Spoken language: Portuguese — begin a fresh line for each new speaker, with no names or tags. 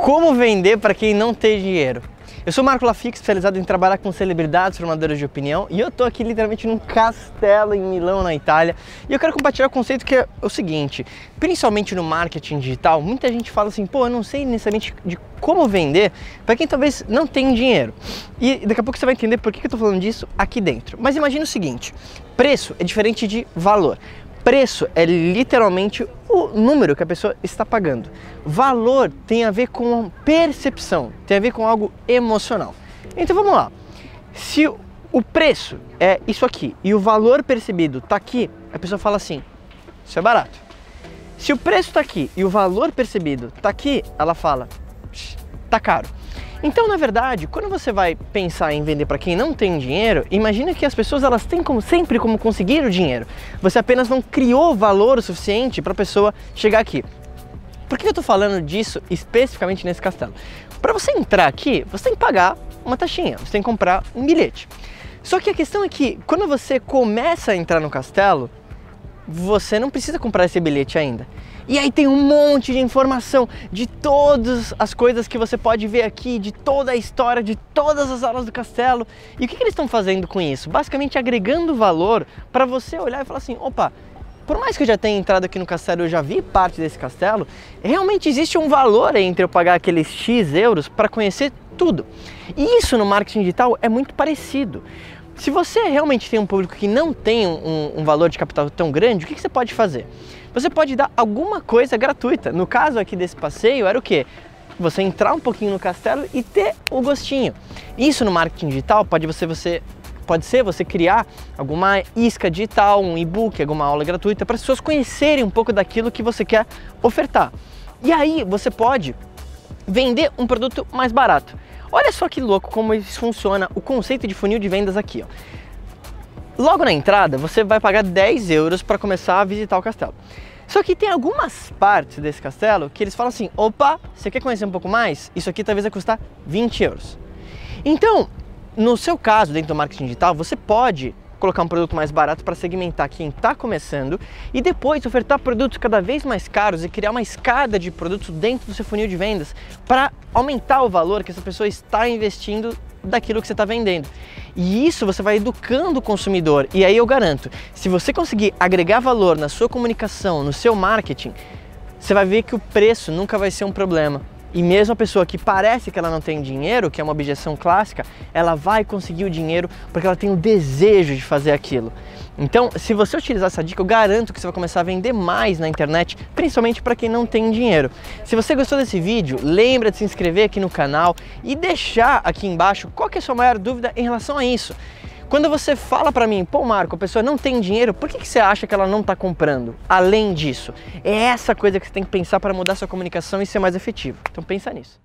Como vender para quem não tem dinheiro? Eu sou Marco Lafix, especializado em trabalhar com celebridades formadoras de opinião, e eu tô aqui literalmente num castelo em Milão, na Itália, e eu quero compartilhar o conceito que é o seguinte, principalmente no marketing digital, muita gente fala assim, pô, eu não sei necessariamente de como vender para quem talvez não tem dinheiro. E daqui a pouco você vai entender por que eu tô falando disso aqui dentro. Mas imagina o seguinte, preço é diferente de valor. Preço é literalmente o número que a pessoa está pagando. Valor tem a ver com percepção, tem a ver com algo emocional. Então vamos lá. Se o preço é isso aqui e o valor percebido está aqui, a pessoa fala assim: isso é barato. Se o preço está aqui e o valor percebido está aqui, ela fala: tá caro. Então, na verdade, quando você vai pensar em vender para quem não tem dinheiro, imagina que as pessoas elas têm como sempre como conseguir o dinheiro. Você apenas não criou valor suficiente para a pessoa chegar aqui. Por que eu estou falando disso especificamente nesse castelo? Para você entrar aqui, você tem que pagar uma taxinha, você tem que comprar um bilhete. Só que a questão é que quando você começa a entrar no castelo, você não precisa comprar esse bilhete ainda. E aí tem um monte de informação de todas as coisas que você pode ver aqui, de toda a história, de todas as aulas do castelo. E o que, que eles estão fazendo com isso? Basicamente agregando valor para você olhar e falar assim, opa, por mais que eu já tenha entrado aqui no castelo, eu já vi parte desse castelo, realmente existe um valor entre eu pagar aqueles X euros para conhecer tudo. E isso no marketing digital é muito parecido. Se você realmente tem um público que não tem um, um valor de capital tão grande, o que, que, você pode fazer? Você pode dar alguma coisa gratuita. No caso aqui desse passeio, era o quê? Você entrar um pouquinho no castelo e ter o gostinho. Isso no marketing digital pode, você, você, pode ser você criar alguma isca digital, um e-book, alguma aula gratuita para as pessoas conhecerem um pouco daquilo que você quer ofertar. E aí você pode vender um produto mais barato. Olha só que louco como isso funciona, o conceito de funil de vendas aqui. Ó. Logo na entrada, você vai pagar 10 euros para começar a visitar o castelo. Só que tem algumas partes desse castelo que eles falam assim, opa, você quer conhecer um pouco mais? Isso aqui talvez vai custar 20 euros. Então, no seu caso, dentro do marketing digital, você pode colocar um produto mais barato para segmentar quem está começando e depois ofertar produtos cada vez mais caros e criar uma escada de produtos dentro do seu funil de vendas para aumentar o valor que essa pessoa está investindo daquilo que você está vendendo. E isso você vai educando o consumidor. E aí eu garanto, se você conseguir agregar valor na sua comunicação, no seu marketing, você vai ver que o preço nunca vai ser um problema. E mesmo a pessoa que parece que ela não tem dinheiro, que é uma objeção clássica, ela vai conseguir o dinheiro porque ela tem o desejo de fazer aquilo. Então, se você utilizar essa dica, eu garanto que você vai começar a vender mais na internet, principalmente para quem não tem dinheiro. Se você gostou desse vídeo, lembra de se inscrever aqui no canal e deixar aqui embaixo qual é a sua maior dúvida em relação a isso. Quando você fala para mim, pô Marco, a pessoa não tem dinheiro, por que, que você acha que ela não está comprando? Além disso, é essa coisa que você tem que pensar para mudar sua comunicação e ser mais efetivo. Então pensa nisso.